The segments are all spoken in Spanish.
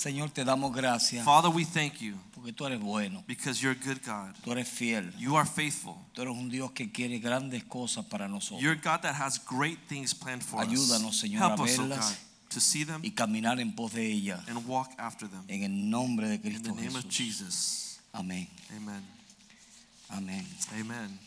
Señor, te damos gracias Father, we thank you porque tú eres bueno, because you're a good God. tú eres fiel, You are faithful. tú eres un Dios que quiere grandes cosas para nosotros You're a God that has great things planned for Ayúdanos, us. Señor, Help a us, oh verlas God, to see them y caminar en pos de ella and walk after them. en el nombre de In the Cristo name of Jesús. Jesus. Amén, Amen. amén. Amen.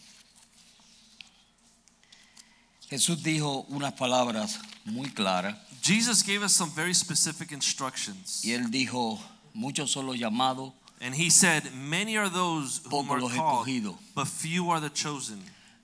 Jesús dijo unas palabras muy claras Jesus gave us some very specific instructions. y él dijo, muchos son los llamados, And he said, Many are those whom pocos are los called, escogidos. but few are the chosen.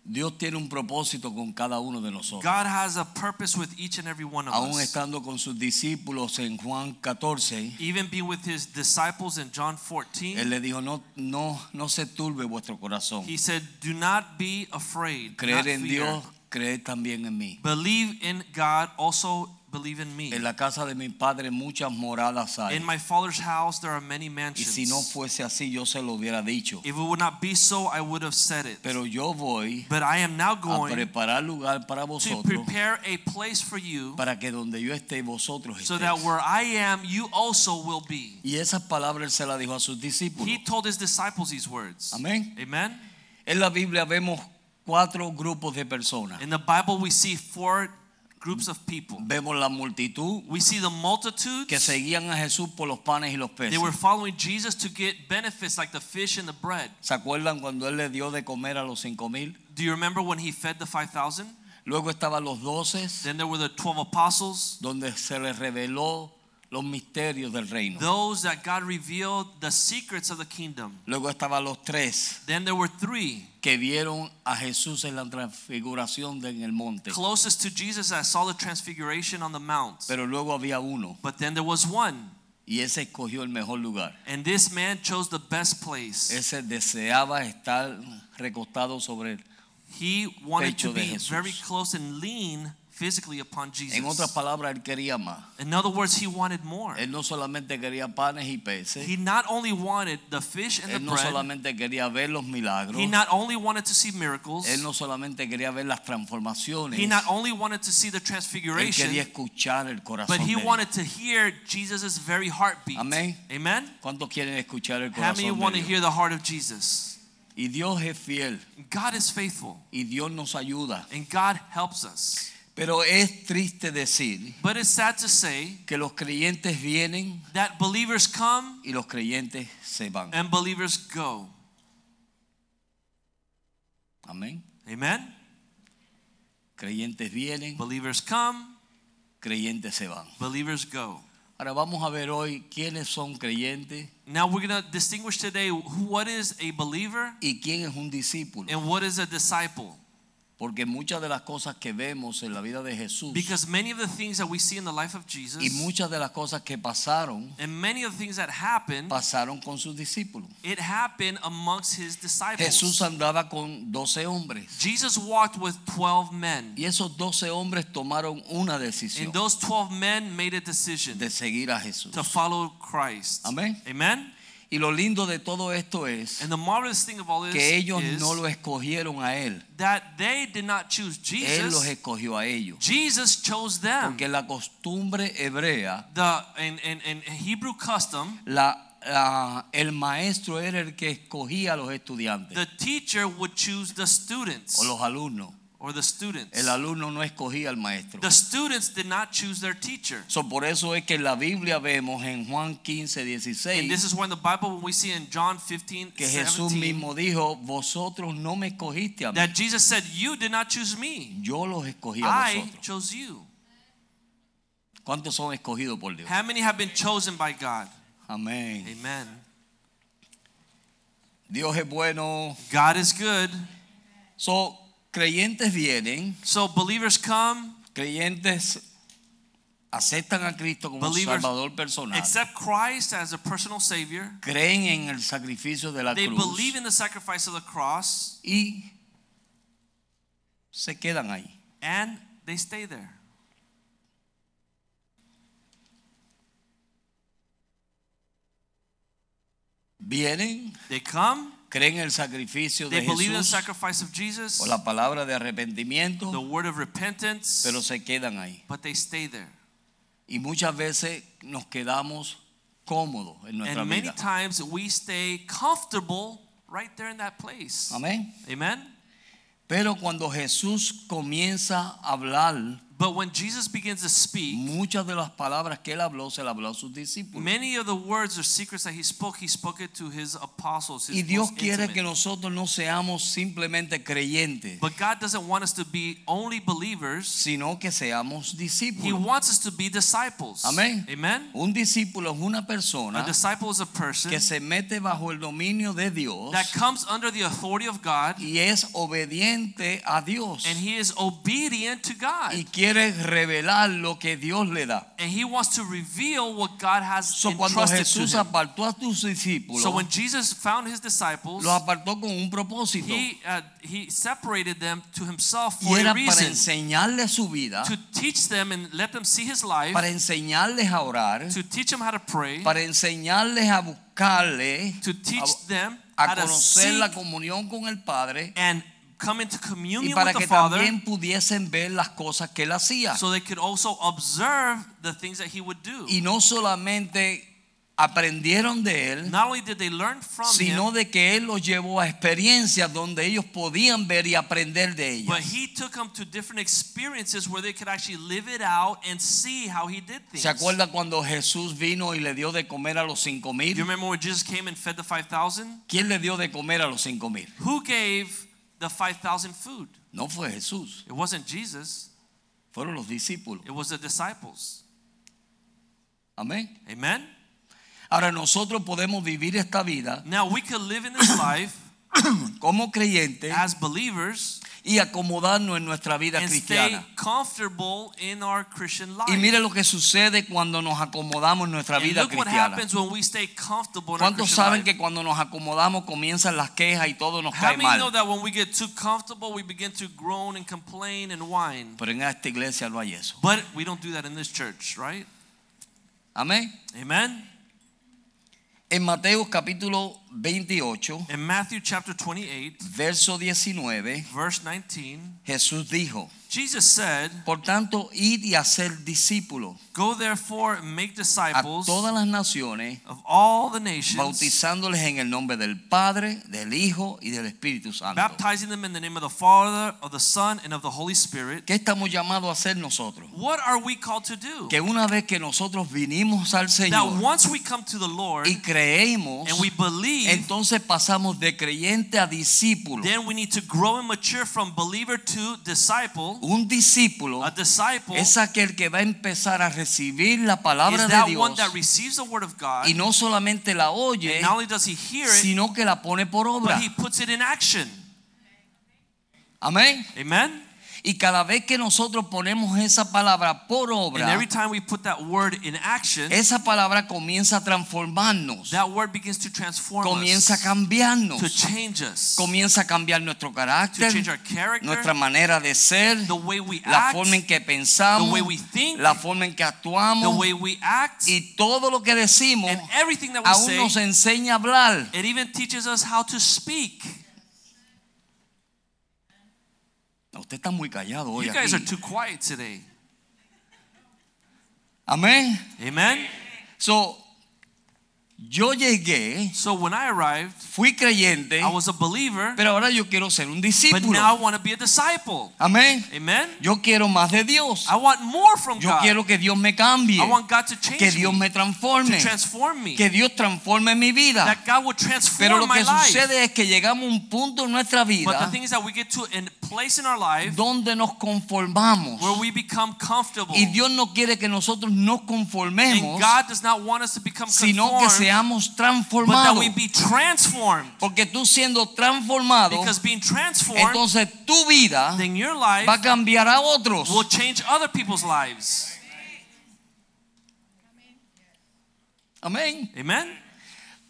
Dios tiene un propósito con cada uno de nosotros. God has a purpose with each and every one of Aún us. estando con sus discípulos en Juan 14, Even being with his disciples in John 14, él le dijo, no, no, no se turbe vuestro corazón. he said, Do not be afraid. Creer not en fear. Dios, creer también en mí. Believe in God, also believe in me. En la casa de mi padre muchas moradas hay. In my father's house there are many Y mansions. si no fuese así, yo se lo hubiera dicho. if it would not be so, I would have said it. Pero yo voy but I am now a going preparar lugar para to prepare a place for you para que donde yo esté, vosotros so that where I am, you also will be. Y esas palabras se las dijo a sus discípulos. He told his disciples these words. Amén. Amen. En la Biblia vemos cuatro grupos de personas. In the Bible, we see four groups of people. Vemos la multitud We see the multitudes. que seguían a Jesús por los panes y los peces. They were following Jesus to get benefits like the fish and the bread. ¿Se acuerdan cuando él le dio de comer a los cinco mil? Do you remember when he fed the 5,000? Luego estaban los doce, Then there were the 12 apostles. donde se les reveló los misterios del reino. those that God revealed the secrets of the kingdom. Luego estaban los tres Then there were three que vieron a Jesús en la transfiguración de- en el monte. closest to Jesus that saw the transfiguration on the mount. Pero luego había uno But then there was one, y ese escogió el mejor lugar. and this man chose the best place. Ese deseaba estar recostado sobre él. He wanted pecho to de be Jesús. very close and lean physically upon En otras Jesus. palabras, él quería más. In other words, he wanted more. Él no solamente quería panes y peces. He not only wanted the fish and the Él no bread, solamente quería ver los milagros. he not only wanted to see miracles, Él no solamente quería ver las transformaciones. he not only wanted to see the Él transfiguration, quería escuchar el corazón But he de él. wanted to hear Jesus' very heartbeat. Amén. Amen. ¿Cuántos quieren escuchar el How many want to hear the heart of Jesus? Y Dios es fiel God is faithful y Dios nos ayuda. and God helps us. Pero es triste decir But it's sad to say que los creyentes vienen that believers come y los creyentes se van. and believers go. Amén. Amen. Creyentes vienen, Believers come, creyentes se van. believers go. Ahora vamos a ver hoy quiénes son creyentes Now we're going to distinguish today who, what is a believer y quién es un discípulo. and what is a disciple. Porque muchas de las cosas que vemos en la vida de Jesús Because many of the things that we see in the life of Jesus y muchas de las cosas que pasaron, and many of the things that happened pasaron con sus discípulos. it happened amongst his disciples. Jesús andaba con 12 hombres Jesus walked with 12 men. y esos 12 hombres tomaron una decisión And those 12 men made a decision de seguir a Jesús. to follow Christ. Amén. Amen. Y lo lindo de todo esto es And the marvelous thing of all this que ellos no lo escogieron a él, that they did not choose él los Jesus. escogió a ellos. Jesus chose them. Porque la costumbre hebrea, The in, in, in Hebrew custom, la, la- el maestro era el que escogía a los estudiantes the teacher would choose the students o los alumnos. Or the students. El alumno no escogía al maestro. The students did not choose their teacher. So, por eso es que en la Biblia vemos en Juan 15, And this is when the Bible, when we see in John 15, que Jesús 17, mismo dijo, vosotros no me escogiste a mí, that Jesus said, You did not choose me. yo los escogí a I vosotros. chose you. ¿Cuántos son escogidos por Dios? How many have been chosen by God? Amén. Amen. Dios es bueno. God is good. So, creyentes vienen, So believers come, creyentes aceptan a Cristo como Believers Salvador personal, accept Christ as a personal Savior. creen en el sacrificio de la They cruz believe in the sacrifice of the cross y se quedan ahí. and they stay there. Vienen, They come, creen en el sacrificio de they believe in the Jesús sacrifice of Jesus, o la palabra de arrepentimiento, the word of repentance, pero se quedan ahí. but they stay there. Y muchas veces nos quedamos cómodos en nuestra And many vida. times we stay comfortable right there in that place. Amén. Amen. Pero cuando Jesús comienza a hablar, But when Jesus begins to speak, muchas de las palabras que él habló se las habló a sus discípulos. many of the words or secrets that he spoke, he spoke it to his apostles, his Y Dios quiere intimate. que nosotros no seamos simplemente creyentes, But God doesn't want us to be only believers. sino que seamos discípulos. He wants us to be disciples. Amén. Amen. Un discípulo es una persona A disciple is a person que se mete bajo el dominio de Dios that comes under the authority of God y es obediente a Dios and he is obedient to God. y quiere revelar lo que Dios le da. And he wants to reveal what God has So, cuando entrusted Jesús to him. apartó a sus discípulos, So when Jesus found his disciples, los apartó con un propósito he uh, he separated them to himself y for era a para reason enseñarles su vida, to teach them and let them see his life, para enseñarles a orar, to teach them how to pray, para enseñarles a buscarle, to teach them a how to conocer la seek comunión con el Padre and come into y para with que the Father pudiesen ver las cosas que él hacía. so they could also observe the things that he would do. Y no solamente aprendieron de él, Not only did they learn from sino him, de que él los llevó a experiencias donde ellos podían ver y aprender de but ellas. he took them to different experiences where they could actually live it out and see how he did things. ¿Se acuerda cuando Jesús vino y le dio de comer a los cinco You mil? remember when Jesus came and fed the 5,000? ¿Quién le dio de comer a los cinco mil? Who gave the 5,000 food? No fue Jesús, It wasn't Jesus, fueron los discípulos. it was the disciples. Amén. Amen? Ahora nosotros podemos vivir esta vida Now we can live in this life como creyentes as believers y acomodarnos en nuestra vida cristiana. Y mire lo que sucede cuando nos acomodamos en nuestra vida cristiana. happens when we stay comfortable in our ¿Cuántos saben que cuando nos acomodamos comienzan las quejas y todo nos cae mal? that when we get too comfortable, we begin to groan and complain and whine? Pero en esta iglesia no hay eso. But we don't do that in this church, right? Amén. Amen. En Mateo capítulo 28, In Matthew chapter 28, verso 19, verse 19, Jesús dijo, Jesus said, por tanto, id y hacer discípulos Go therefore and make a disciples todas las naciones, of all the nations, bautizándoles en el nombre del Padre, del Hijo y del Espíritu Santo. baptizing them in the name of the Father, of the Son, and of the Holy Spirit. ¿Qué estamos llamados a hacer nosotros? What are we called to do? Que una vez que nosotros vinimos al That Señor once we come to the Lord y creemos, and we believe, entonces pasamos de creyente a discípulo. then we need to grow and mature from believer to disciple. Un discípulo A disciple es aquel que va a empezar a recibir la palabra is de Dios one that receives the word of God. y no solamente la oye, not only does he hear it, sino que la pone por obra. but he puts it in action. Amén. Amen. Y cada vez que nosotros ponemos esa palabra por And obra, every time we put that word in action, esa palabra comienza a transformarnos, that word begins to transform comienza a cambiarnos, to change us, comienza a cambiar nuestro to carácter, change our character, nuestra manera de ser, the way we la act, forma en que the pensamos, way we think, la forma en que the actuamos way we act, y todo lo que decimos and everything that we aún say. nos enseña a hablar. It even teaches us how to speak. Usted está muy callado hoy You guys are too quiet today. Amén. Amen. So, yo llegué, So when I arrived, fui creyente, I was a believer, pero ahora yo quiero ser un but discípulo. now I want to be a disciple. Amén. Amen. Yo quiero más de Dios. I want more from Yo God. quiero que Dios me cambie, I want God to change que Dios me, me transforme, to transform me, que Dios transforme mi vida. that God Pero transform lo my que life. sucede es que llegamos a un punto en nuestra But the vida thing is that we get to a place in our life donde nos conformamos. where we become comfortable. Y Dios no quiere que nosotros nos And conformemos, God does not want us to become sino que conformed, seamos transformados. Porque tú siendo transformado, entonces tu vida va a cambiar a otros. Will change other people's lives. Amén. Amen.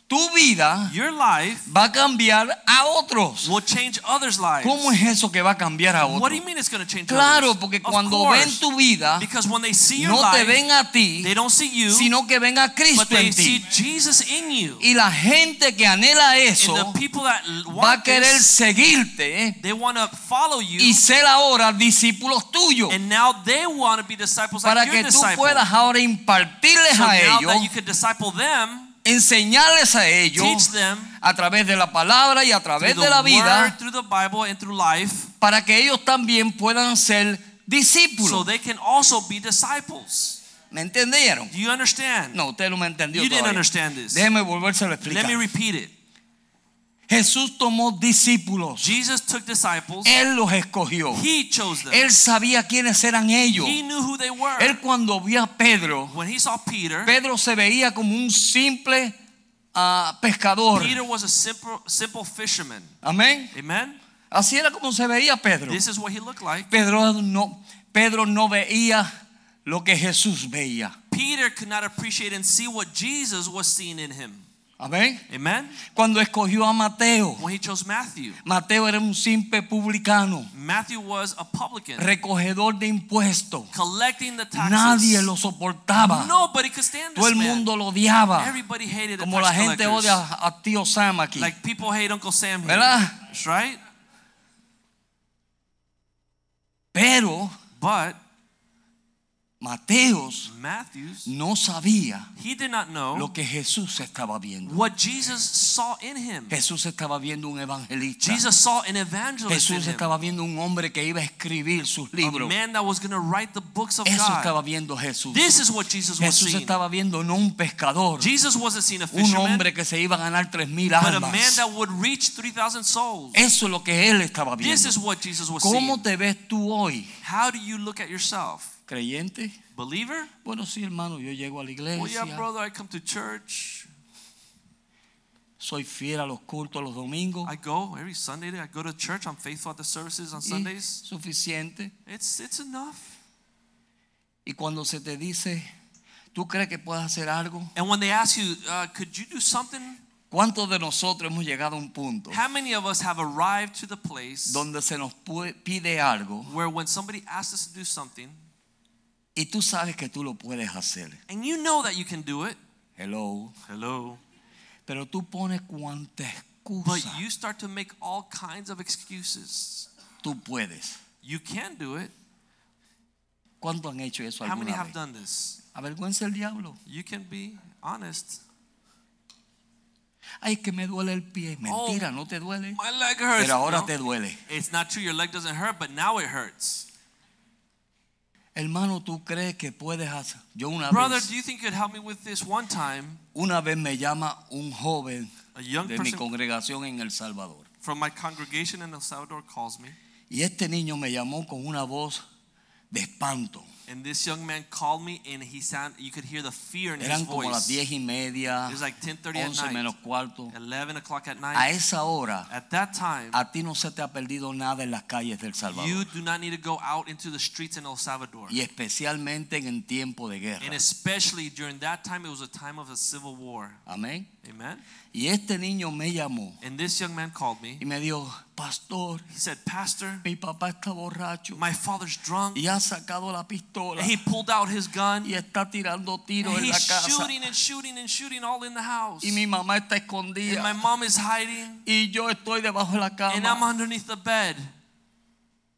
Tu vida Your life va a cambiar a otros. will change others' lives. ¿Cómo es eso que va a cambiar a What do you otros? mean it's going to change Claro, others? porque cuando course. ven tu vida, Because when they see your no te life, ven a ti, they don't see you, sino que ven a but Cristo they en see ti. Jesus in you. Y la gente que anhela And eso the people that va a want querer this, seguirte ¿eh? they want to follow you. y ser ahora discípulos tuyos And now they want to be disciples para like que your tú disciple. puedas ahora impartirles so a ellos, that you could disciple them, enseñarles a ellos a través de la palabra y a través de la vida life, para que ellos también puedan ser so discípulos. they can also be disciples. ¿Me entendieron? Do you understand? No, usted no me entendió you didn't understand this. Déjeme volvérselo a Let me explicar. repeat it. Jesús tomó discípulos. Jesus took disciples. Él los escogió. He chose them. Él sabía quiénes eran ellos. He knew who they were. Él cuando vio a Pedro, when he saw Peter, Pedro se veía como un simple ah, pescador. Peter was a simple, simple fisherman. Amén. Amen. Así era como se veía Pedro. This is what he looked like. Pedro no, Pedro no veía lo que Jesús veía. Peter could not appreciate and see what Jesus was seeing in him. Amén. Amen. Cuando escogió a Mateo, When he chose Matthew, Mateo era un simple publicano, Matthew was a publican, recogedor de impuestos. collecting the taxes. Nadie lo soportaba. Nobody could stand Todo this el man. mundo lo odiaba. Everybody hated the Como tax la gente collectors. odia a tío Sam aquí. Like people hate Uncle Sam here. ¿Verdad? That's right. Pero But Mateos Matthew's, no sabía he did not know lo que Jesús estaba viendo. what Jesus saw in him. Jesús estaba viendo un evangelista. Jesus saw an evangelist in Jesús him. estaba viendo un hombre que iba a escribir sus A libros. man that was going to write the books of Eso estaba viendo Jesús. This is what Jesus was Jesús seeing. estaba viendo no un pescador, Jesus wasn't seeing a un hombre que se iba a ganar tres mil but a almas. man that would reach 3,000 souls. Eso es lo que él estaba This viendo. is what Jesus was ¿Cómo seeing. te ves tú hoy? How do you look at yourself? ¿Creyente? Believer? Bueno, sí, hermano, yo llego a la Well, yeah, iglesia, brother, I come to church. soy fiel a los cultos los domingos. I go every Sunday. I go to church. I'm faithful at the services on y Sundays. suficiente. It's it's enough. Y cuando se te dice, ¿tú crees que puedes hacer algo? And when they ask you, uh, could you do something? ¿Cuántos de nosotros hemos llegado a un punto How many of us have arrived to the place donde se nos pide algo where when somebody asks us to do something, y tú sabes que tú lo puedes hacer? and you know that you can do it? Hello. Hello. Pero tú pones cuanta But you start to make all kinds of excuses. tú puedes. You can do it. ¿Cuántos han hecho eso How many have vez? done this? Avergüenza el diablo. You can be honest. Ay, que me duele el pie. Oh, Mentira, no te duele. My leg hurts. Pero ahora No, te duele. It's not true. Your leg doesn't hurt, but now it hurts. Hermano, ¿tú crees que puedes hacer? Yo una Brother, vez, do you think you could help me with this? One time, una vez me llama un joven a young de mi person congregación en El Salvador. from my congregation in El Salvador calls me, Y este niño me llamó con una voz de espanto. And this young man called me, and he sound you could hear the fear in his Eran como las voice. diez y media, It was like 10:30 at 11 night. menos cuarto. 11 o'clock at A night. esa hora, At that time, a ti no se te ha perdido nada en las calles del you do not need to go out into the streets in El Salvador. Y especialmente en tiempo de And especially during that time, it was a time of a civil war. Amén. Amen. Y este niño me llamó And this young man called me. y me dijo, pastor, He said, Pastor, mi papá está borracho my father's drunk. y ha sacado la pistola And he pulled out his gun. y está tirando tiros en la he's shooting and shooting and shooting all in the house. Y mi mamá está And my mom is hiding. y yo estoy debajo de la And I'm underneath the bed.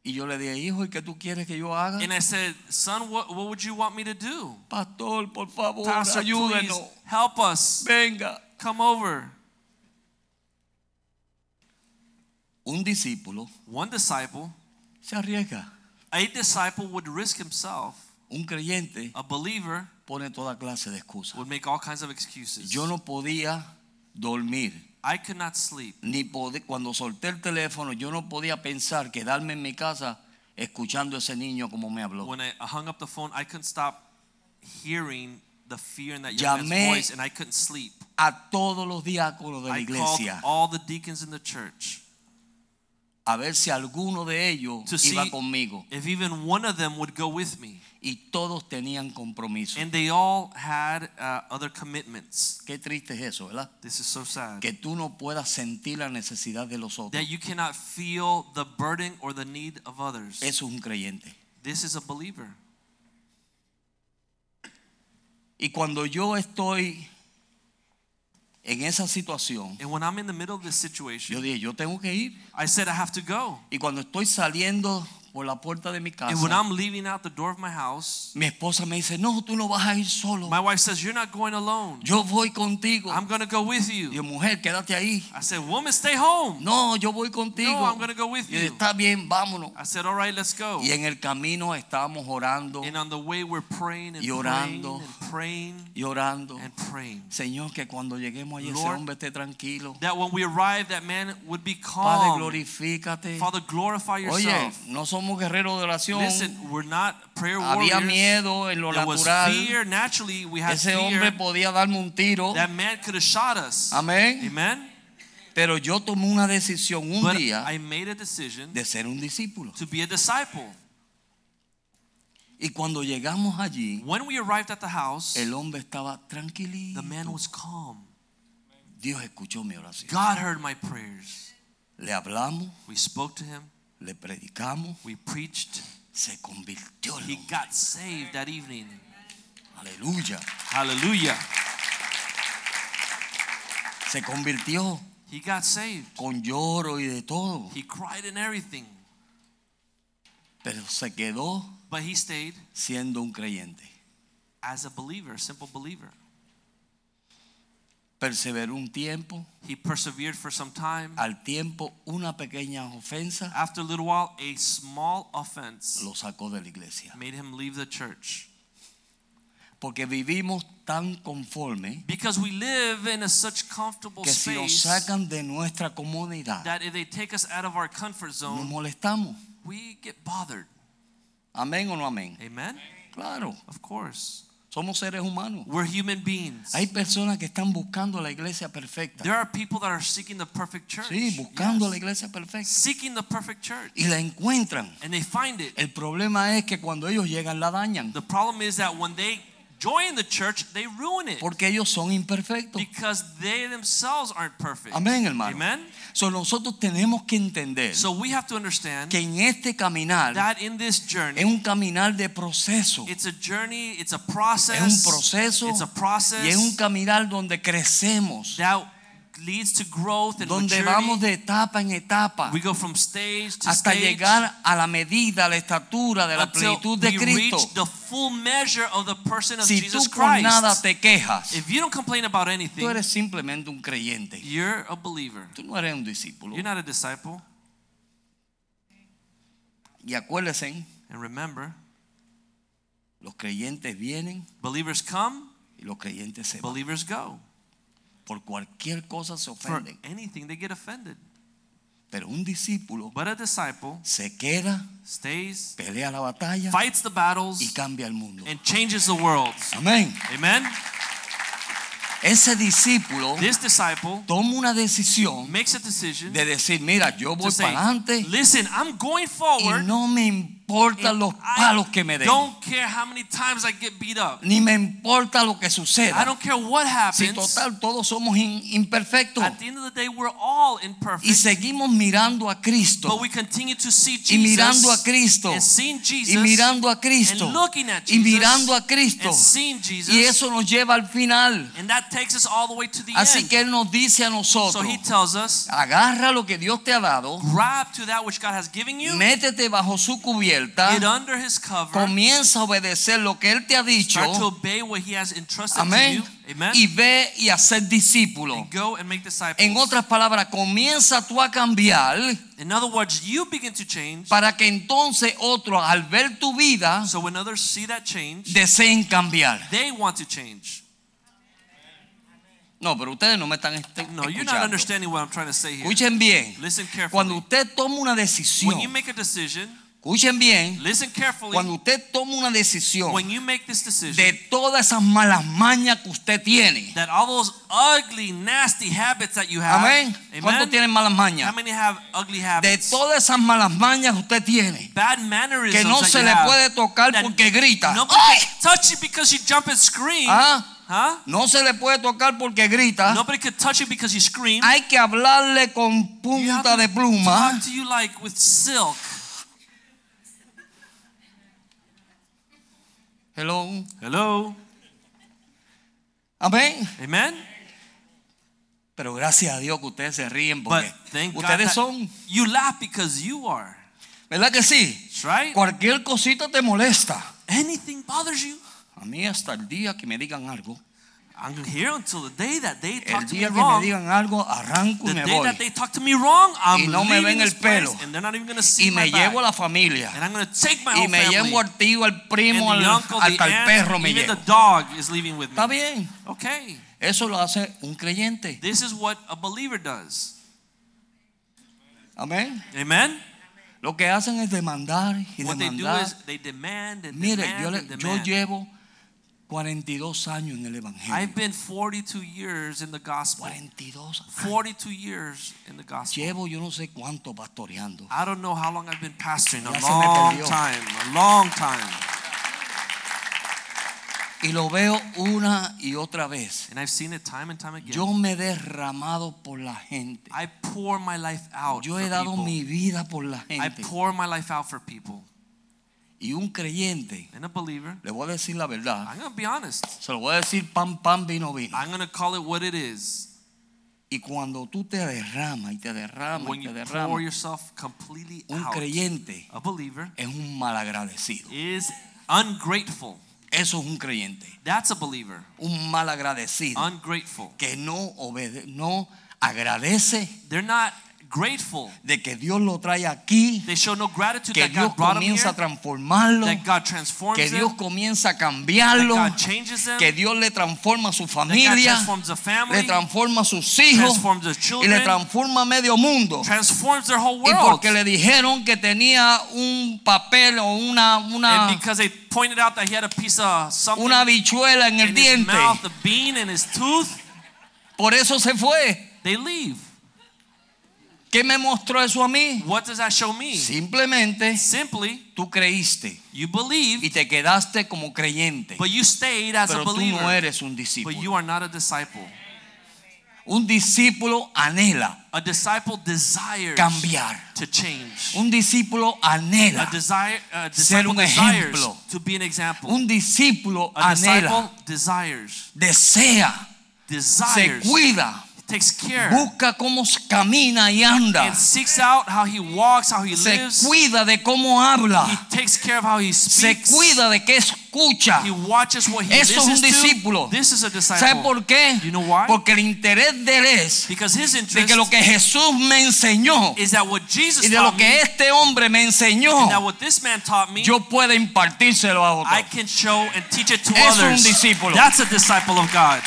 Y yo le dije, hijo, ¿y qué tú quieres que yo haga? And I said, Son, what, what would you want me to do? Pastor, por favor, Pastor, please ayúdenos. help us. Venga. Come over. Un discípulo One disciple, se arriesga. a disciple would risk himself. Un creyente A believer pone toda clase de excusas. would make all kinds of excuses. Yo no podía dormir. I could not sleep. Ni cuando solté el teléfono, yo no podía pensar quedarme en mi casa escuchando ese niño como me habló. When I hung up the phone, I couldn't stop hearing the fear in that young man's Llamé voice, and I couldn't sleep. A todos los diáconos de la I called iglesia all the deacons in the church. A ver si alguno de ellos to iba conmigo. if even one of them would go with me. Y todos tenían compromiso. And they all had uh, other commitments. Qué triste es eso, ¿verdad? This is so sad. Que tú no puedas sentir la necesidad de los otros. That you cannot feel the burden or the need of others. Eso es un creyente. This is a believer. Y cuando yo estoy en esa situación, And when I'm in the middle of this yo situation, dije, yo tengo que ir. I said I have to go. Y cuando estoy saliendo por la puerta de mi And when casa, I'm leaving out the door of my house, mi esposa me dice, no, tú no vas a ir solo. my wife says, You're not going alone. Yo voy contigo. I'm going to go with Y yo, you. mujer, quédate ahí. I said, Woman, stay home. No, yo voy contigo. No, I'm gonna go with you. Está bien, vámonos. I said, All right, let's go. Y en el camino estábamos orando And on the way, we're praying and Y praying orando. and praying y orando. and praying. Señor, que cuando lleguemos allí ese hombre esté tranquilo. That when we arrive, that man would be Padre, calm. glorifícate. Father, glorify Oye, yourself. no somos guerreros de oración. Listen, we're not prayer Había warriors. miedo en lo There was natural. fear. Naturally, we had Ese hombre podía darme un tiro. That man could have shot us. Amén. Amen. Pero yo tomé una decisión un But día I made a decision de ser un discípulo. to be a disciple. Y cuando llegamos allí, When we arrived at the house, el hombre estaba tranquilito. the man was calm. Dios escuchó mi oración. God heard my prayers. Le hablamos, We spoke to him. Le predicamos, We preached. se convirtió He got saved that evening. Aleluya. Hallelujah. Se convirtió He got saved. con lloro y de todo. He cried and everything. Pero se quedó But he stayed siendo un creyente. as a believer, a simple believer. Perseveró un tiempo. He persevered for some time. Al tiempo, una pequeña ofensa After a little while, a small offense lo sacó de la iglesia. made him leave the church. Porque vivimos tan conforme Because we live in a such comfortable que si nos space sacan de nuestra comunidad, that if they take us out of our comfort nos zone, molestamos. we get bothered. Amén o no amén. Amen? Claro, Of course. Somos seres humanos. We're human beings. Hay personas que están buscando la iglesia perfecta. There are people that are seeking the perfect church. Sí, buscando Yes. la iglesia perfecta. Seeking the perfect church. Y la encuentran. And they find it. El problema es que cuando ellos llegan la dañan. The problem is that when they join the church, they ruin it. Porque ellos son imperfectos. Because they themselves aren't perfect. Amén, hermano. Amen? So, nosotros tenemos que entender So we have to understand que en este caminar that in this es journey, un caminar de proceso. it's a journey, it's a process. Es un proceso It's a process y es un caminar donde crecemos, that leads to growth and donde maturity. vamos de etapa en etapa we go from stage to hasta stage llegar a la medida, a la estatura de la until plenitud de we Cristo. reach the full measure of the person of Si Jesus tú por Christ. nada te quejas, if you don't complain about anything, tú eres simplemente un creyente. you're a believer. Tú no eres un discípulo. You're not a disciple. Y acuérdense, And remember, los creyentes vienen believers come, y los creyentes se van. believers go. Por cualquier cosa se For ofenden. anything, they get offended. Pero un discípulo But a disciple se queda, stays, pelea la batalla fights the battles, y cambia el mundo. and changes the world. Amén. Amen? Ese discípulo This disciple toma una decisión makes a decision de decir, mira, yo voy para adelante listen, I'm going y forward. no me importan and los palos que me den, don't care how many times I get beat up. ni me importa lo que I suceda. don't care what Si happens. total todos somos in- imperfectos At the end of the day, we're all y imperfect. seguimos mirando a Cristo But we continue to see y mirando a Jesus Cristo y mirando a Cristo and looking at y Jesus mirando a Cristo y eso nos lleva al final. and that takes us all the way to the Así end. que Él nos dice a so nosotros, he tells us, agarra lo que Dios te ha dado, grab to that which God has given you, métete bajo su cubierta, get under his cover, comienza a obedecer lo que Él te ha dicho, start to obey what he has entrusted amén, to you. Amen. y ve y hacer discípulo. and go and make disciples. En otras palabras, comienza tú a cambiar In other words, you begin to change. para que entonces otros al ver tu vida So when others see that change, deseen cambiar. they want to change. No, pero ustedes no me están No, you're not understanding what I'm trying to say here. Escuchen bien. Listen Cuando carefully. usted toma una decisión When you make a decision escuchen bien, Listen carefully. cuando usted toma una decisión when you make this decision, de todas esas malas mañas que usted tiene, that all those ugly, nasty habits that you have, amén. ¿Cuántos tienen malas How mañas? many have ugly De habits? todas esas malas mañas que usted tiene, que no se le have, puede tocar porque grita. Nobody ¡Ay! can touch you because you jump and scream. Ah, Huh? No se le puede tocar porque grita. Nobody could touch you because you scream. Hay que hablarle con punta de pluma. Talk to you like with silk. Hello. Hello. Amén. Amen. Pero gracias a Dios que ustedes se ríen porque ustedes son, you laugh because you are. ¿verdad que sí? Right. Cualquier cosita te molesta. Anything bothers you. A mí hasta el día que me digan algo, here until the day that they el talk to me que me wrong. digan algo, arranco y The me day voy. that they talk to me wrong, I'm Y no me leaving ven this el place, pelo. and they're not even going to see Y my me back. llevo a la familia. And I'm going to take my Y whole me family. llevo al tío, al and primo, the al, uncle, the hasta el perro me llevo. the dog is leaving with me. Está bien. Okay. Eso lo hace un creyente. This is what a believer does. Amén. Amen. Lo que hacen es demandar y What they do is they demand and Mire, demand yo, le- and yo demand. llevo 42 años en el I've Evangelio. been 42 years in the gospel. 42 años. 42 years in the gospel. Llevo yo no sé cuánto pastoreando. I don't know how long I've been pastoring. A long time. A long time. Y lo veo una y otra vez. And I've seen it time and time again. Yo me he derramado por la gente. I pour my life out Yo he dado people. mi vida por la I gente. pour my life out for people. Y un creyente, And a believer, le voy a decir la verdad. I'm to be honest. Se lo voy a decir pan, pan, vino, vino. I'm to call it what it is. Y cuando tú te derramas y te derramas When y te pour derramas, yourself completely un out, creyente a believer es un malagradecido. is ungrateful. Eso es un creyente. That's a believer. Un malagradecido Ungrateful. que no obede no agradece They're not grateful. de que Dios lo trae aquí, They show no gratitude que that Dios God brought comienza a transformarlo, that God transforms que Dios comienza a that cambiarlo, God changes them, que Dios le transforma a su that God familia, transforms the le transforma a sus hijos transforms the y le children, transforma a medio mundo. transforms their whole Y world. porque le dijeron que tenía un papel o una, una, And because they pointed out that he had a piece of something una bichuela en el in his diente, mouth, a bean in his tooth, por eso se fue. they leave. ¿Qué me mostró eso a mí? What does that show me? Simplemente Simply, tú creíste you y te quedaste como creyente, but you stayed as a pero tú believer. no eres un But discípulo. you are not a disciple. Un discípulo anhela A disciple desires cambiar. to change. Un discípulo A anhela. desire, a Ser disciple un desires ejemplo. to be an example. Un discípulo A anhela, disciple desires, desea, se desires, cuida, takes care, busca cómo camina y anda, and seeks out how he walks, how he se lives. cuida de cómo habla, He takes care of how he speaks. se cuida de qué escucha. He watches what he Eso es un discípulo. to. This is a disciple. ¿Sabe por qué? You know why? Porque el interés de él es Because his de interest que lo que Jesús me enseñó is that what Jesus y de taught lo me, que este hombre me enseñó, that what this man taught me, yo pueda impartírselo a I otros. can show and teach it to Es un others. discípulo. That's a disciple of God.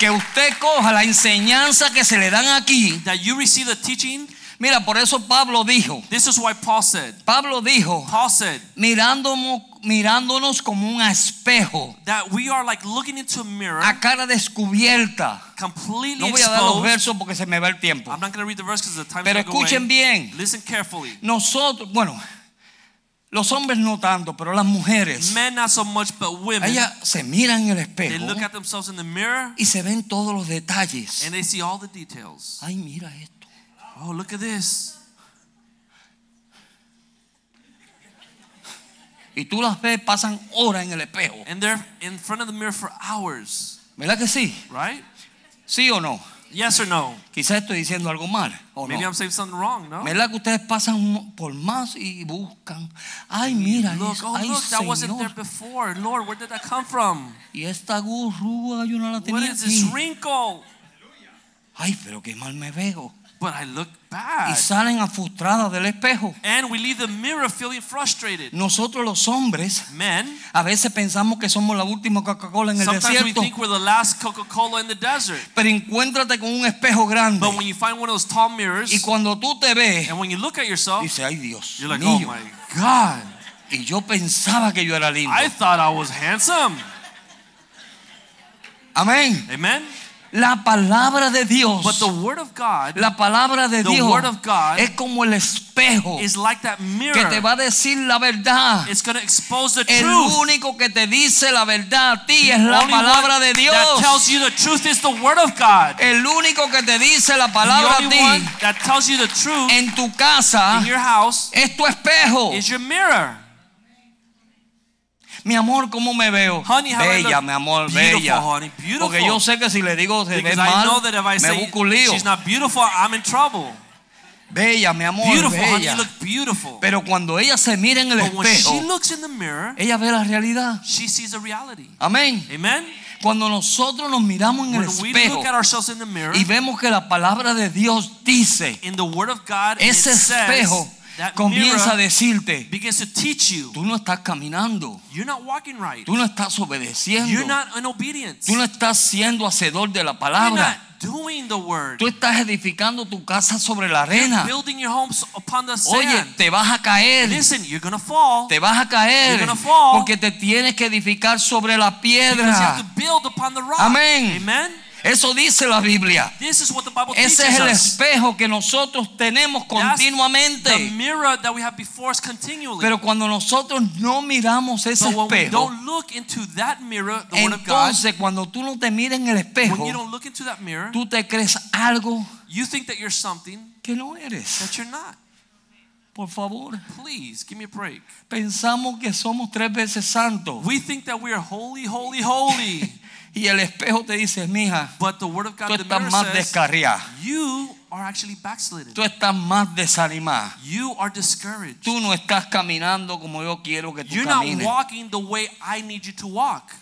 Que usted coja la enseñanza que se le dan aquí. That you receive the teaching. Mira, por eso Pablo dijo, This is why Paul said. Pablo dijo, Paul said mirándonos, mirándonos como un espejo, that we are like looking into a mirror, a cara descubierta. completely No voy a dar los versos porque se me va el tiempo. I'm not going to read the verse because the time Pero escuchen bien, Listen carefully. nosotros, bueno, los hombres no tanto, pero las mujeres, Men not so much, but women. ellas se miran en el They espejo look at themselves in the mirror y se ven todos los detalles. and they see all the details. Ay, mira esto. Oh, look at this. Y tú las ves, pasan horas en el espejo. And they're in front of the mirror for hours, ¿Verdad que sí? right? ¿Sí o no? Yes or no? Quizás estoy diciendo algo mal. ¿o Maybe no? I'm saying something wrong, no? ¿Verdad que ustedes pasan por más y buscan? Ay, mira, Look, oh ay, look, that wasn't there before. Lord, where did that come from? Y esta gurrúa yo no la What tenía is this wrinkle? Ay, pero qué mal me veo. But I look Y bad. salen frustradas del espejo. And we leave the mirror feeling frustrated. Nosotros los hombres Men, a veces pensamos que somos la última Coca-Cola en el desierto. sometimes we think we're the last Coca-Cola in the desert. Pero encuéntrate con un espejo grande. But when you find one of those tall mirrors, Y cuando tú te ves, and when you look at yourself, dice, ay Dios you're like, oh my God, Y yo pensaba que yo era lindo. I thought I was handsome. Amén. Amen? La palabra de Dios, But the Word of God la palabra de The Dios word of God es como el espejo is like that que mirror. te va a decir la verdad. It's expose the El truth. único que te dice la verdad a ti es The la only palabra de Dios. That tells you the truth is the Word of God. El único que te dice la The palabra a one ti that tells you the truth en tu casa in your house es tu espejo. is your mirror. Mi amor, ¿cómo me veo? Honey, bella, mi amor, bella. honey. Porque yo sé que si le digo se ve mal, me busco un lío. she's not beautiful, I'm in trouble. Bella, mi amor, Beautiful, honey, bella. you look beautiful. Pero cuando ella se mira en el But espejo, mirror, ella ve la realidad. she sees. Amén. Amen? Cuando nosotros nos miramos en el When we espejo mirror, y vemos que la palabra de Dios dice, in the Word of God, ese it says espejo that comienza a decirte, begins to teach you. tú no estás caminando, You're not walking right. tú no estás obedeciendo, You're not in obedience. tú no estás siendo hacedor de la You're palabra, not doing the Word. tú estás edificando tu casa sobre la arena. Building your homes upon the Oye, sand. te vas a caer, Listen, you're to fall. te vas a caer, You're gonna fall. porque te tienes que edificar sobre la piedra. Amén. Eso dice la Biblia. This is what the Bible Ese es el espejo que nosotros tenemos continuamente. Pero cuando nosotros no miramos ese but when we espejo, don't look into that mirror, of God, entonces cuando tú no te miras en el when espejo, you don't look into that mirror, tú te crees algo you think that you're something que no eres. that you're not. Por favor, Please give me a break. pensamos que somos tres veces santos We think that we are holy, holy, holy. y el espejo te dice, mija, but the Word of God, tú estás más descarriada, you are actually backslidden. tú estás más desanimada, You are discouraged. tú no estás caminando como yo quiero que tú You're not camines. walking the way I need you to walk.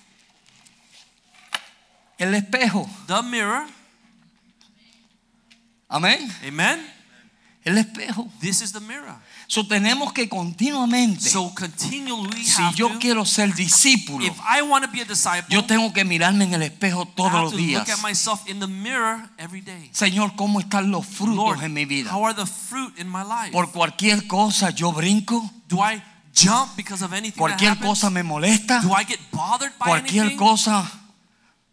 El espejo, The mirror, amén, amen. el espejo. This is the mirror. So tenemos que continuamente, So continually si yo to, quiero ser discípulo, if I want to be a disciple, yo tengo que mirarme en el espejo todos los días. look at myself in the mirror every day. Señor, ¿cómo están los frutos Lord, en mi vida? how are the fruit in my life? Por cualquier cosa yo brinco, Do I jump because of anything cualquier cosa me molesta, Do I get bothered by cualquier anything? cosa,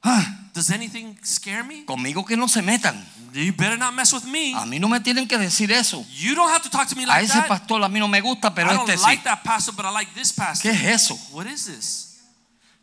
ah, Does anything scare me? conmigo que no se metan. You better not mess with me. A mí no me tienen que decir eso. You don't have to talk to me A like ese that. pastor a mí no me gusta, pero I don't este like sí. that pastor, but I like this pastor. ¿Qué es eso? What is this?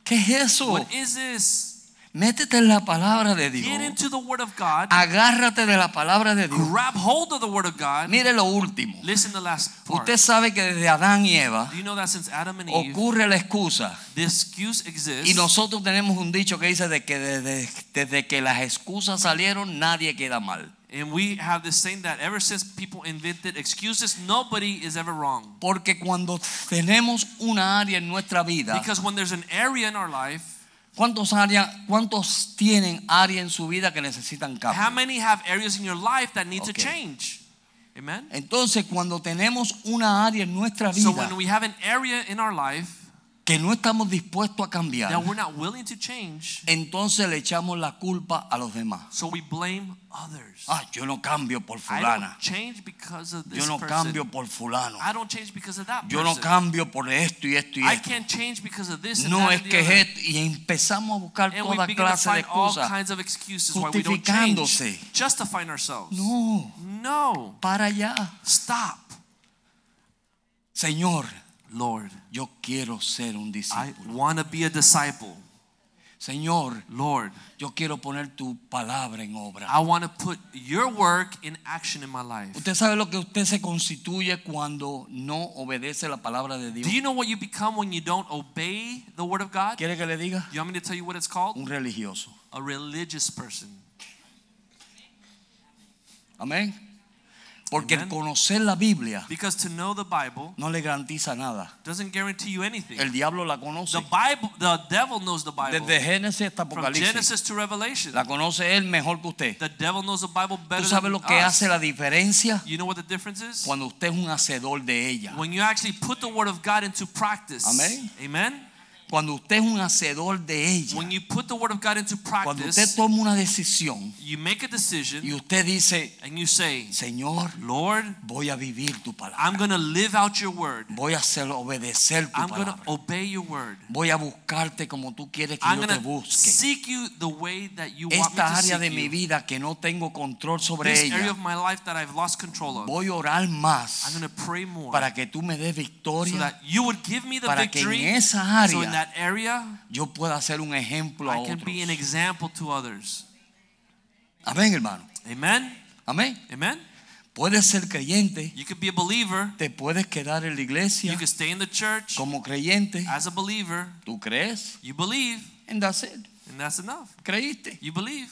¿Qué es eso? What is this? Métete en la palabra de Get Dios. into the Word of God. Agárrate de la palabra de Dios. Grab hold of the Word of God. Mire lo último. Listen to the last part. Usted sabe que desde Adán y Eva Do you know that since Adam and Eve, ocurre la excusa. the excuse exists? Y nosotros tenemos un dicho que dice de que desde, desde que las excusas salieron nadie queda mal. and we have this saying that ever since people invented excuses, nobody is ever wrong. Porque cuando tenemos una área en nuestra vida, Because when there's an area in our life, ¿cuántos, área, ¿cuántos tienen área en su vida que necesitan how many have areas in your life that need to change? Amen. Entonces, cuando tenemos una área en nuestra So when we have an area in our life que no estamos dispuestos a cambiar, that we're not willing to change, entonces le echamos la culpa a los demás. so we blame others. Ah, yo no cambio por I fulana. don't change because of this Yo no person. cambio por fulano. I don't change because of that Yo no cambio por esto y esto y I esto. can't change because of this and No es and que es esto. Y empezamos a buscar And toda clase de excusas. kinds of excuses why we don't change, Justificándose. justifying ourselves. No, No. para allá. Stop. Señor, Lord, yo quiero ser un I discípulo. want to be a disciple. Señor, Lord, yo quiero poner tu palabra en obra. I want to put your work in action in my life. Usted sabe lo que usted se constituye cuando no obedece la palabra de Dios. Do you know what you become when you don't obey the word of God? ¿Quiere que le diga? You want me to tell you what it's called? Un religioso. A religious person. Amén. Porque Amen. conocer la Biblia Because to know the Bible no le garantiza nada. doesn't guarantee you anything. El diablo la conoce. The Bible, the devil knows the Bible. Desde Génesis hasta From Apocalipsis. Genesis to Revelation. La conoce él mejor que usted. The devil knows the Bible better ¿Tú sabes than lo que us. hace la diferencia? You know what the difference is? Cuando usted es un hacedor de ella. When you actually put the word of God into practice. Amen. Amen. Cuando usted es un hacedor de ella. When you put the word of God into Cuando usted practice, toma una decisión you make a y decision usted dice, and you say, Señor, Lord, voy a vivir tu palabra. I'm going to live out your word. Voy a hacer obedecer tu I'm palabra. obey your word. Voy a buscarte como tú quieres que I'm yo te busque. seek you the way that you want me Esta to área de mi vida que no tengo control sobre This area ella, of my life that I've lost control of. voy a orar más pray more para que tú me des so victoria, that you would give me the para que victory. en esa So área that area, yo pueda ser un ejemplo a I can be an otros. example to others. Amén, hermano. Amen. Amén. Amen. Puedes ser creyente, You could be a believer. te puedes quedar en la iglesia You could stay in the church como creyente. as a believer. Tú crees, You believe, and that's it. and that's enough. Creíste. You believe.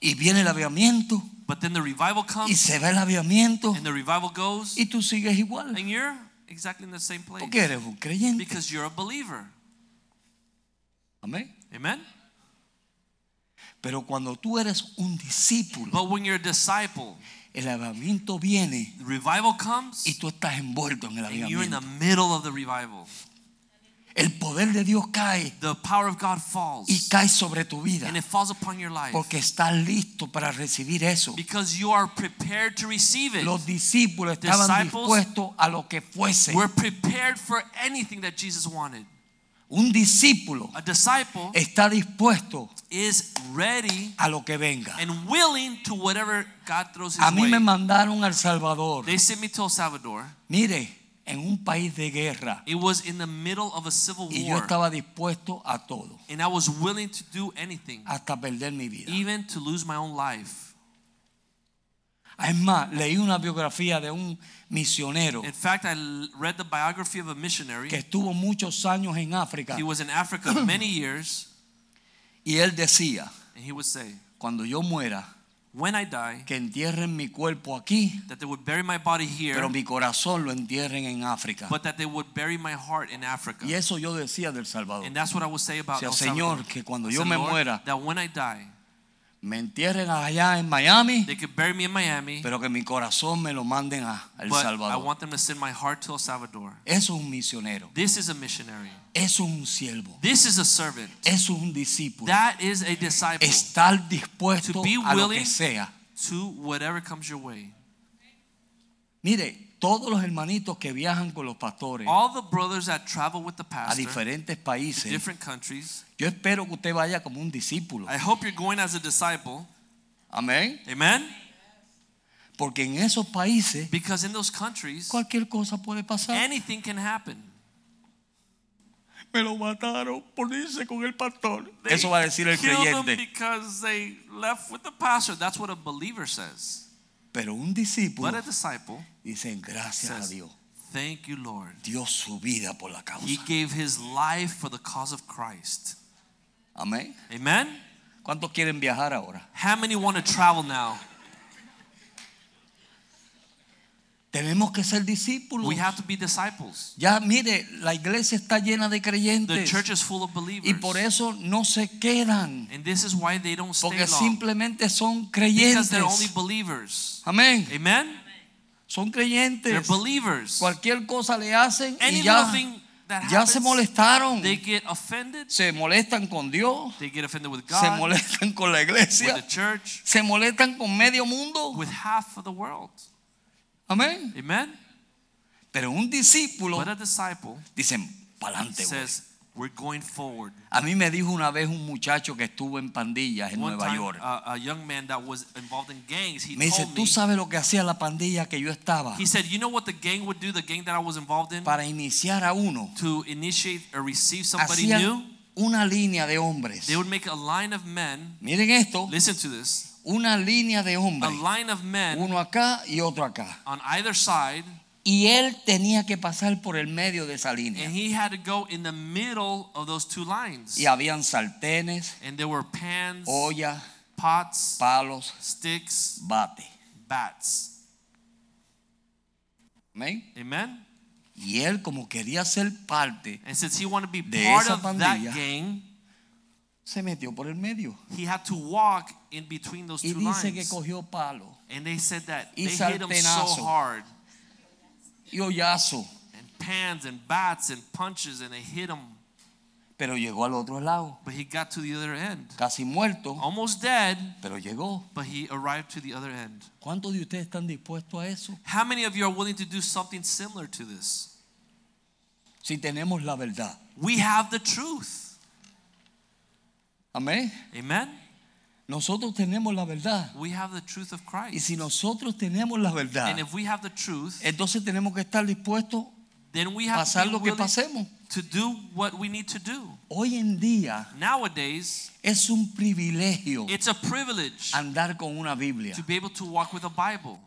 Y viene el avivamiento But then the revival y comes, se va el avivamiento and the revival goes, y tú sigues igual. and you're exactly in the same place Porque eres un creyente. because you're a believer. Amén. Amen. Pero cuando tú eres un discípulo, But when you're a disciple, el avivamiento viene the revival comes, y tú estás envuelto en el and you're in the middle of the revival. El poder de Dios cae The power of God falls, y cae sobre tu vida and it falls upon your life porque estás listo para recibir eso. because you are prepared to receive it. Los discípulos estaban dispuestos a lo que fuese. We're prepared for anything that Jesus wanted. Un discípulo A disciple está dispuesto is ready a lo que venga. and willing to whatever God throws his A mí way. me mandaron al Salvador. They sent me to El Salvador. Mire, en un país de guerra It was in the middle of a civil war. y yo estaba dispuesto a todo, and I was willing to do anything, hasta perder mi vida. even to lose my own life. Es más, leí una biografía de un misionero In fact, I read the biography of a missionary. que estuvo muchos años en África He was in Africa many years, y él decía, and he would say, cuando yo muera, "When I die, que entierren mi cuerpo aquí, that they would bury my body here, pero mi corazón lo entierren en África. but that they would bury my heart in Africa." Y eso yo decía del Salvador. And that's what I would say about O sea, El Señor, Salvador. que cuando yo me "Lord, muera, that when I die, me entierren allá en Miami, they could bury me in Miami, pero que mi corazón me lo manden a El but I Salvador. want them to send my heart to El Salvador. Eso es un misionero, This is a missionary. eso es un siervo, This is a servant. eso es un discípulo. That is a disciple Estar dispuesto To be a lo willing que sea. to whatever comes your way. Mire, todos los hermanitos que viajan con los pastores All the brothers that travel with the a pastor, diferentes to países, different countries, yo espero que usted vaya como un discípulo. I hope you're going as a disciple. Amén. Amen? Porque en esos países Because in those countries, cualquier cosa puede pasar. anything can happen. Me lo mataron por irse con el pastor. They Eso va a decir el creyente. because they left with the pastor. That's what a believer says. Pero un discípulo But a disciple dice gracias a says, Dios. Thank you, Lord. Dio su vida por la causa. He gave his life for the cause of Christ. Amén. Amen? ¿Cuántos quieren viajar ahora? How many want to travel now? Tenemos que ser discípulos. We have to be disciples. Ya mire, la iglesia está llena de The creyentes church is full of believers. y por eso no se quedan, And this is why they don't stay porque simplemente son Because they're only creyentes. believers. Amén. Amen? Son They're creyentes. believers. Cualquier cosa le hacen Any y ya, that ya se molestaron. they get offended. Se molestan con Dios, They get offended with se God, molestan con la with iglesia, the church, se molestan con medio mundo. with half of the world. Amén. Amen? Pero un discípulo But a disciple dicen, pa'lante. voy". says, we're going forward. A mí me dijo una vez un muchacho que estuvo en pandillas en One Nueva time, York. a, a young man that was involved in gangs, he Me dice, told ¿tú me, sabes lo que hacía la pandilla que yo estaba? he said, you know what the gang would do, the gang that I was involved in? Para iniciar a uno, To initiate or receive somebody new, hacían una línea de hombres. they would make a line of men. Miren esto, Listen to this. una línea de hombres. A line of men Uno acá y otro acá. on either side, Y él tenía que pasar por el medio de esa línea. and he had to go in the middle of those two lines. Y habían sartenes, And there were pans, ollas, pots, palos, sticks, bate. bats. Amén. Amen? Y él como quería ser parte, And since he wanted to be De part of pandilla. that gang, se metió por el medio. he had to walk in between those Y two dice que lines. cogió palo And they said that Y they hit him so hard. Y hoyazo, And pans and bats and punches and they hit him. pero llegó al otro lado, But he got to the other end. casi muerto, Almost dead, pero llegó. but he arrived to the other end. ¿Cuántos de ustedes están dispuestos a eso? How many of you are willing to do something similar to this? Si tenemos la verdad. We have the truth. Amén. Amen? Nosotros tenemos la verdad. We have the truth of Y Christ. si nosotros tenemos la verdad, And if we have the truth, entonces tenemos que estar dispuestos then we a have pasar to lo que pasemos. to do what we need to do. Hoy en día Nowadays, es un privilegio it's a privilege andar con una Biblia. to be able to walk with a Bible.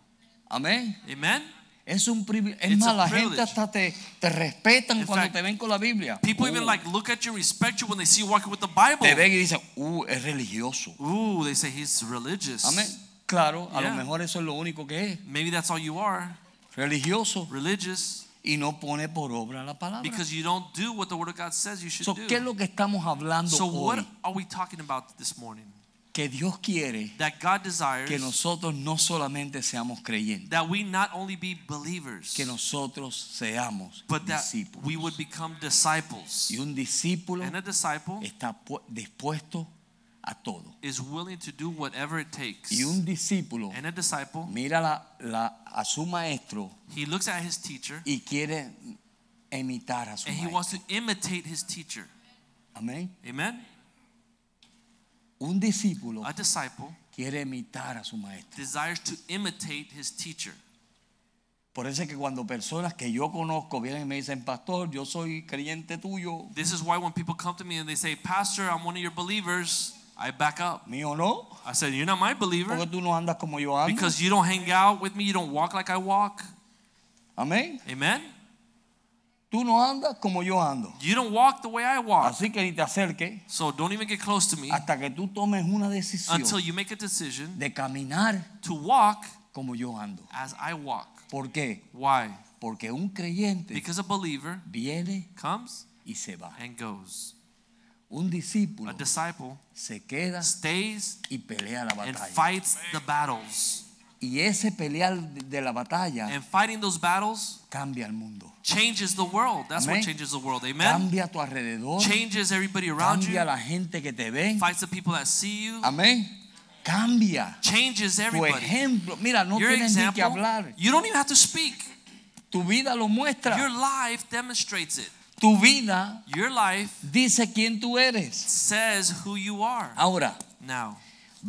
Amén. Amen? Es un privilegio. Es más, a la gente hasta te, te respetan In cuando fact, te ven con la Biblia. People even like look at you, respect you when they see you walking with the Bible. te ven y dicen, uh, es religioso. Ooh, they say he's religious. Amén. Claro, a Yeah. lo mejor eso es lo único que es. Maybe that's all you are, Religioso. religious, Y no pone por obra la palabra. because you don't do what the Word of God says you should So, ¿Qué es do. lo que estamos hablando So what hoy? are we talking about this morning? Que Dios quiere That God desires que nosotros no solamente seamos creyentes, that we not only be believers, que nosotros seamos but that we would become disciples. Y un discípulo And a disciple está dispuesto a todo. is willing to do whatever it takes. Y un discípulo And a disciple, mira la- la- a su maestro he looks at his teacher y quiere imitar a su and he wants to imitate his teacher. Amén. Amen? Un discípulo A disciple quiere imitar a su maestro. desires to imitate his teacher. Por eso es que cuando personas que yo conozco vienen y me dicen, pastor, yo soy creyente tuyo, This is why when people come to me and they say, Pastor, I'm one of your believers, I back up. mío no, I said, You're not my believer porque tú no andas como yo ando. because you don't hang out with me, you don't walk like I walk. Amén. Amen? Tú no andas como yo ando. You don't walk the way I walk. Así que ni te acerques So don't even get close to me hasta que tú tomes una decisión until you make a decision de caminar to walk como yo ando. as I walk. ¿Por qué? Why? Porque un creyente Because a believer viene comes y se va. and goes. Un discípulo A disciple se queda stays y pelea la and fights the battles. Y ese pelear de la batalla And fighting those battles cambia el mundo. changes the world. That's what changes the world. Amen. Cambia a tu alrededor. Changes everybody around you. Cambia a la gente que te ven. Fights the people that see you. Amén. Cambia. Changes Tu everybody. ejemplo. Mira, no Your tienes ni que hablar. you don't even have to speak. Tu vida lo muestra. Your life demonstrates it. Tu vida Your life dice quién tú eres. says who you are. Ahora, Now,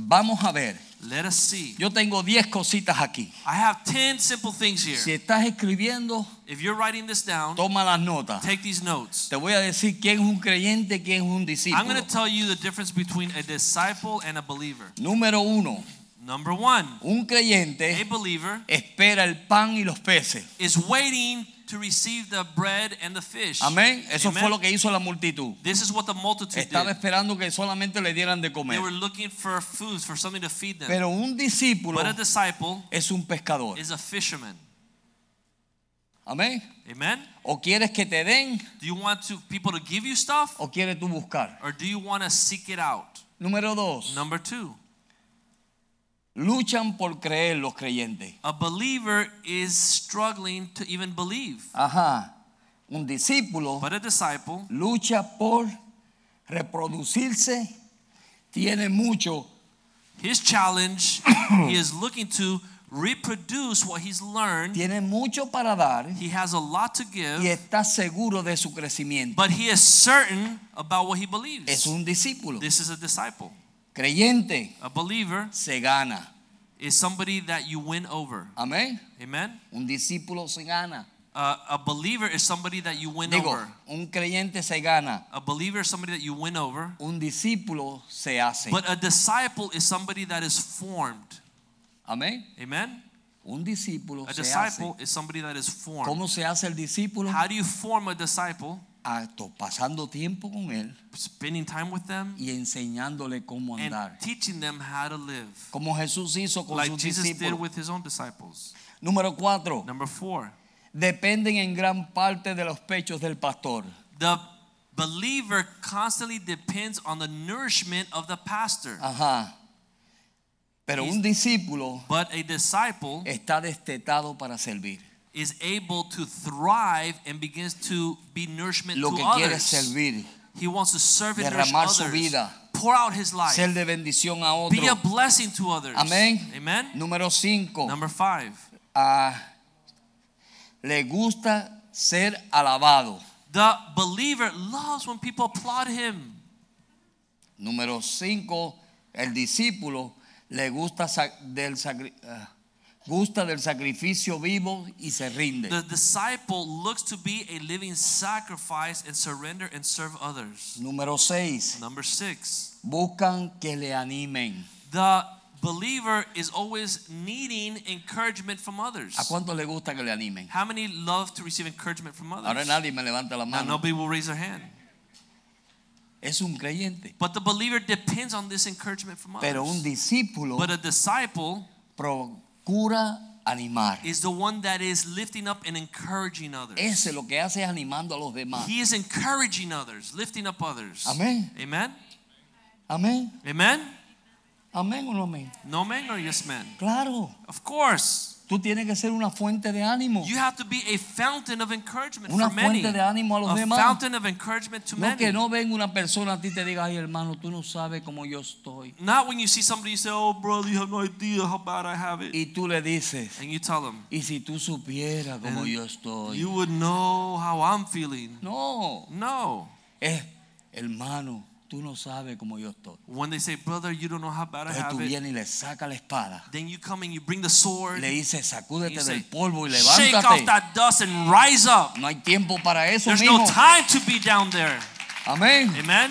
vamos a ver. let us see. Yo tengo 10 cositas aquí. I have 10 simple things Si here. estás escribiendo, If you're writing this down, toma las notas. take these notes. Te voy a decir quién es un creyente, quién es un I'm discípulo. going to tell you the difference between a disciple and a believer. Número uno, Number one, un a creyente believer espera el pan y los peces. is waiting to receive the bread and the fish. Amén. Eso Amen. fue lo que hizo la multitud. This is what the multitude Estaba did. esperando que solamente le dieran de They were looking for food, for something to feed them. Pero un discípulo But a disciple es un pescador. is a fisherman. Amén. Amen? O quieres que te den Do you want to people to give you stuff o quieres tú buscar. or do you want to seek it out? Número dos, Number 2. Luchan por creer los creyentes. A believer is struggling to even believe. Ajá. Un discípulo But a disciple lucha por reproducirse, tiene mucho, His challenge, he is looking to reproduce what he's learned. tiene mucho para dar He has a lot to give. y está seguro de su crecimiento. but he is certain about what he believes. Es un discípulo. This is a disciple. Creyente A believer se gana. is somebody that you win over. Amén. Amen. Un discípulo se gana. Uh, a believer is somebody that you win Digo, over. un creyente se gana. A believer is somebody that you win over. Un discípulo se hace. But a disciple is somebody that is formed. Amén. Amen. Un discípulo A disciple hace. is somebody that is formed. ¿Cómo se hace el discípulo? How do you form a disciple? A- pasando tiempo con él spending time with them, y enseñándole cómo and andar. teaching them how to live. Como Jesús hizo con Like sus Jesus did discípulos. with his own disciples. Número cuatro, Number four, dependen en gran parte de los pechos del pastor. the believer constantly depends on the nourishment of the pastor. Ajá. Pero un discípulo But a disciple está destetado para servir. Is able to thrive and begins to be nourishment Lo to que quiere others. servir, He wants to serve and nourish derramar su others. vida, Pour out his life. ser de bendición a Be a blessing to others. Amén. Amen. Número cinco, Number five. le gusta ser alabado. The believer loves when people applaud him. Número cinco, el discípulo le gusta sa- del sacri- ah, gusta del sacrificio vivo y se rinde. The disciple looks to be a living sacrifice and surrender and serve others. Número seis, Number six. buscan que le animen. The believer is always needing encouragement from others. ¿A cuánto le gusta que le animen? How many love to receive encouragement from Ahora others? nadie me levanta la Now nobody will raise their hand. Es un creyente. But the believer depends on this encouragement from Pero un others. discípulo But a disciple procura animar. is the one that is lifting up and encouraging others. Ese lo que hace es animando a los demás. He is encouraging others, lifting up others. Amén. Amen. Amén. Amen. Amén o no amén. No man or yes man? Claro. Of course. Tú tienes que ser una fuente de ánimo. You have to be a fountain of encouragement Una for many. fuente de ánimo a los a demás. fountain of encouragement to No many. que no venga una persona a ti y te diga, ay hermano, tú no sabes cómo yo estoy. Not when you see somebody you say, "Oh brother, you have no idea how bad I have it." Y tú le dices, And you tell them, y si tú supieras cómo yo estoy. "You would know how I'm feeling." No, No. es hermano, tú no sabes cómo yo estoy. When they say, "Brother, you don't know how bad I Entonces tú have it." vienes y le sacas la espada. Then you come and you bring the sword. Le dices, sacúdete you say, del polvo y Shake off levántate. that dust and rise up. No hay tiempo para eso, There's mijo. no time to be down there. Amén. Amen.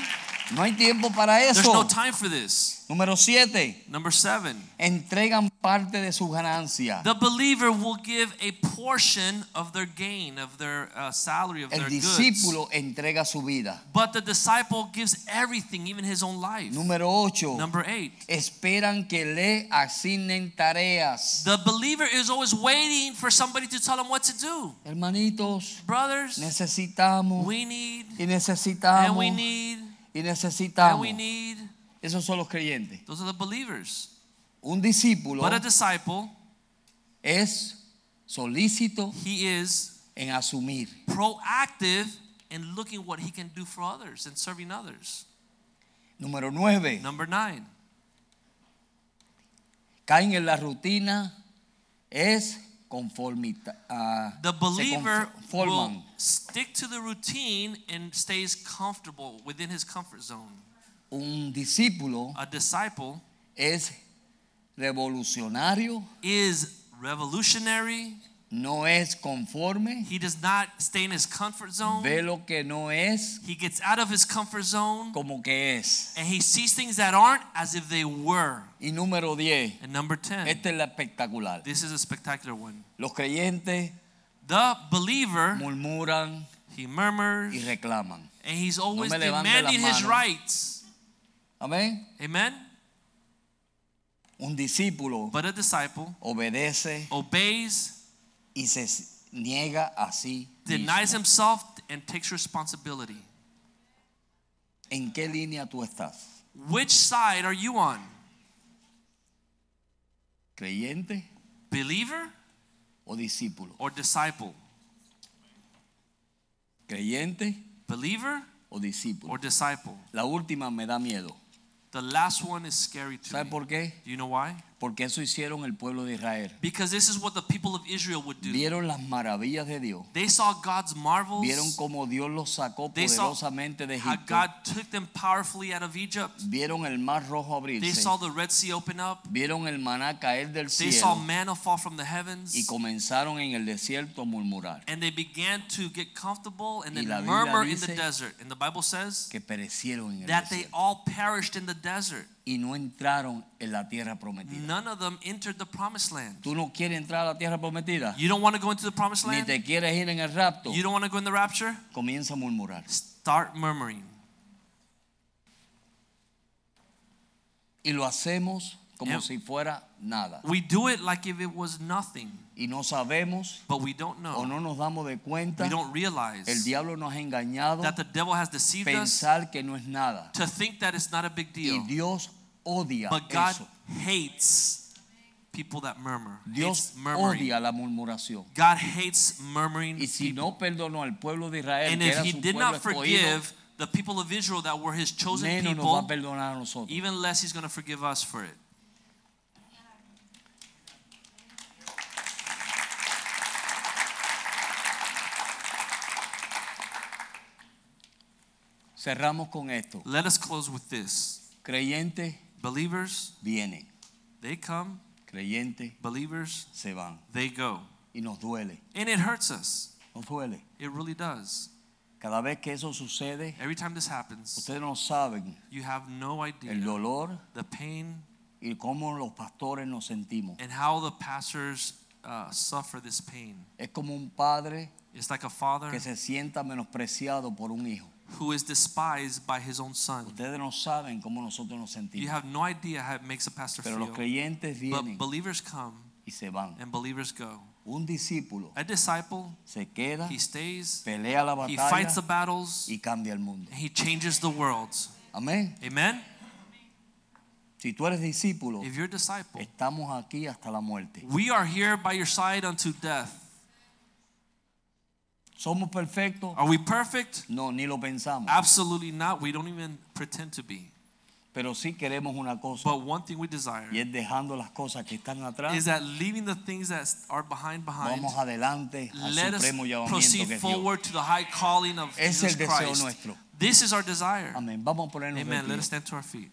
No hay tiempo para There's eso. no time for this. Número siete, Number seven. entregan parte de su ganancia. The believer will give a portion of their gain, of their uh, salary, of El their goods. entrega su vida. But the disciple gives everything, even his own life. Número ocho, Number eight. esperan que le asignen tareas. The believer is always waiting for somebody to tell him what to do. Hermanitos, Brothers, necesitamos we need, y and we need, y and necesitamos. we need. Esos son los creyentes. Those are the believers. Un discípulo But a disciple, es solícito he is en asumir. proactive in looking what he can do for others and serving others. Número nueve, Number nine. caen en la rutina, es conformita, ah, The believer will stick to the routine and stays comfortable within his comfort zone. Un discípulo A disciple es revolucionario, is revolutionary. No es conforme, He does not stay in his comfort zone. ve lo que no es He gets out of his comfort zone como que es. and he sees things that aren't as if they were. Y número 10, And number 10. esta es la espectacular. This is a spectacular one. Los creyentes The believer, murmuran he murmurs y reclaman. and he's always las demanding his rights. Amén. Amen. Un discípulo But a disciple obedece obeys, y se niega a sí denies mismo. himself, and takes responsibility. ¿En qué línea tú estás? Which side are you on? ¿Creyente Believer o discípulo? or disciple? ¿Creyente Believer o discípulo? or disciple? La última me da miedo. The last one is scary to ¿Sabe me. por qué? Do you know why? Porque eso hicieron el pueblo de Israel. Because this is what the people of Israel would do. Vieron las maravillas de Dios. They saw God's marvels. Vieron cómo Dios los sacó They poderosamente de how Egipto. God took them powerfully out of Egypt. Vieron el mar rojo They abrirse. saw the Red Sea open up. Vieron el maná caer del They saw cielo manna fall from the heavens. y comenzaron en el desierto a murmurar And they began to get comfortable and Y then murmur in the desert. And the Bible says que perecieron en el that they all perished in the desert. Y no entraron en la tierra prometida. None of them entered the promised land. ¿Tú no quieres entrar a la tierra prometida? You don't want to go into the promised Ni land? te quieres ir en el rapto. You don't want to go in the rapture? Comienza a murmurar. Start murmuring. Y lo hacemos como Yep. si fuera nada. We do it like if it was nothing, Y no sabemos but we don't o know. no nos damos de cuenta. We don't realize El diablo nos ha engañado that the devil has deceived us pensar que no es nada. to think that it's not a big Y deal. Dios odia But God eso. hates people that murmur. Dios odia la murmuración. God hates murmuring Y si people. no perdonó al pueblo de Israel, And que if era he su did pueblo not escogido, forgive the people of Israel that were his chosen menos nos va a people, perdonar a nosotros. even less he's going to forgive us for it. Cerramos con esto. Let us close with this. Creyentes Believers, vienen, they come. creyentes Believers, se van. they go. Y nos duele, And it hurts us. nos duele. It really does. Cada vez que eso sucede, Every time this happens, ustedes no saben you have no el idea dolor the pain y cómo los pastores nos sentimos. and how the pastors uh, suffer this pain. Es como un padre It's like a father que se sienta menospreciado por un hijo. Who is despised by his own son. Ustedes no saben cómo nosotros nos You sentimos. have no idea how it makes a pastor Pero los feel. creyentes But vienen believers come y se van. and believers go. Un discípulo A disciple, se queda, he stays, pelea la he fights the battles, y cambia el mundo. and he changes the world. Amén. Amen? Si tú eres discípulo, If you're a disciple, estamos aquí hasta la muerte. we are here by your side unto death. ¿Somos perfectos? Are we perfect? No, ni lo pensamos. Absolutely not. We don't even pretend to be. Pero sí queremos una cosa But one thing we desire y es dejando las cosas que están atrás. is that leaving the things that are behind behind, Vamos adelante al let us supremo llamamiento proceed que es Dios. forward to the high calling of Es Jesus el deseo Christ. nuestro. This is our desire. Amén. Vamos a ponernos de Amen. pie. Let us stand to our feet.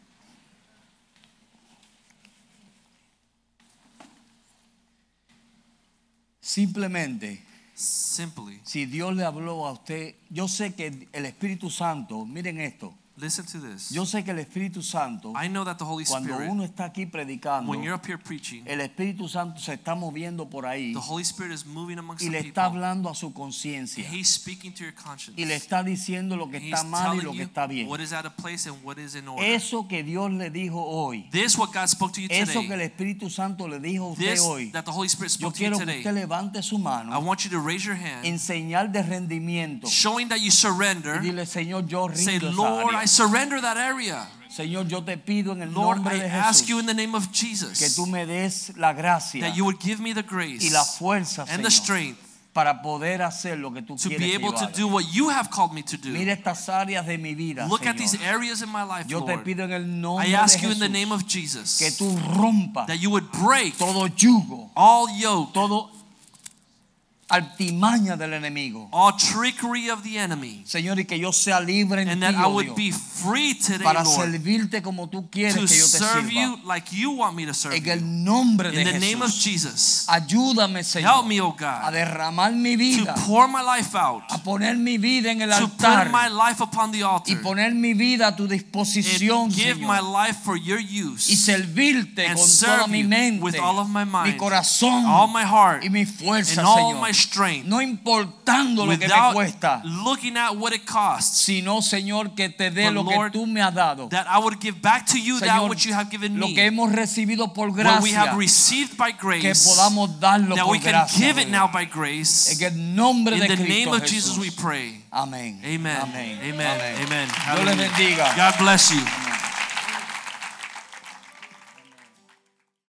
Simplemente, Simply. Si Dios le habló a usted, yo sé que el Espíritu Santo, miren esto, listen to this. yo sé que el Espíritu Santo, I know that the Holy cuando Spirit, uno está aquí predicando, when you're up here preaching, el Espíritu Santo se está moviendo por ahí the Holy Spirit is moving amongst y the le people. hablando a su conciencia He's speaking to your conscience. y le está diciendo lo que He's está mal y telling lo que you está bien. what is out of place and what is in order. Eso que Dios le dijo hoy, This what God spoke to you eso que el today. Espíritu Santo le dijo a usted This hoy, that the Holy Spirit yo spoke to you quiero que today. usted levante su I mano want you to raise your hand, en señal de rendimiento showing that you y surrender. dile, Señor, yo Say, rindo esa Lord, área. I surrender that area. Señor, yo te pido en el Lord, nombre I de ask you in Jesús the name of que Jesus tú me des la gracia that you would give me the y grace la fuerza, and the Señor, strength para poder hacer lo que tú to quieres be able to do what you have called me to Mira do. estas áreas de mi vida, Look at these areas in my life, Yo te pido en el nombre I de ask you in the name of Jesus que tú rompas that you would break todo yugo, all yoke, todo altimaña del enemigo. all trickery of the enemy, Señor, y que yo sea libre en and ti, that I oh would Dios, be free today, para Lord, servirte como tú quieres to que yo te serve sirva. you like you want me to serve En el nombre de In the name of. Jesus, Ayúdame, help Señor, me, O a God, derramar mi to vida, pour my life out, a poner mi vida en el to put altar my life upon the y altar, poner mi vida a tu disposición, and give my life for your y use, servirte and con serve toda mi mente, with all of my mi mind, corazón all my heart, y mi fuerza, and all Señor. my strength, No importando lo que me without cuesta, looking at what it costs, sino, Señor, que te dé lo Lord, que tú me has dado. that I would give back to you that which you have given me. lo que hemos recibido por what we have gracia, received by que grace, podamos darlo that por we can gracia. give it now by grace. En el nombre In de the Cristo name of Jesús. Jesus we pray. Amén. Amén. Amén. Amen. Amen. Dios les bendiga. God bless you.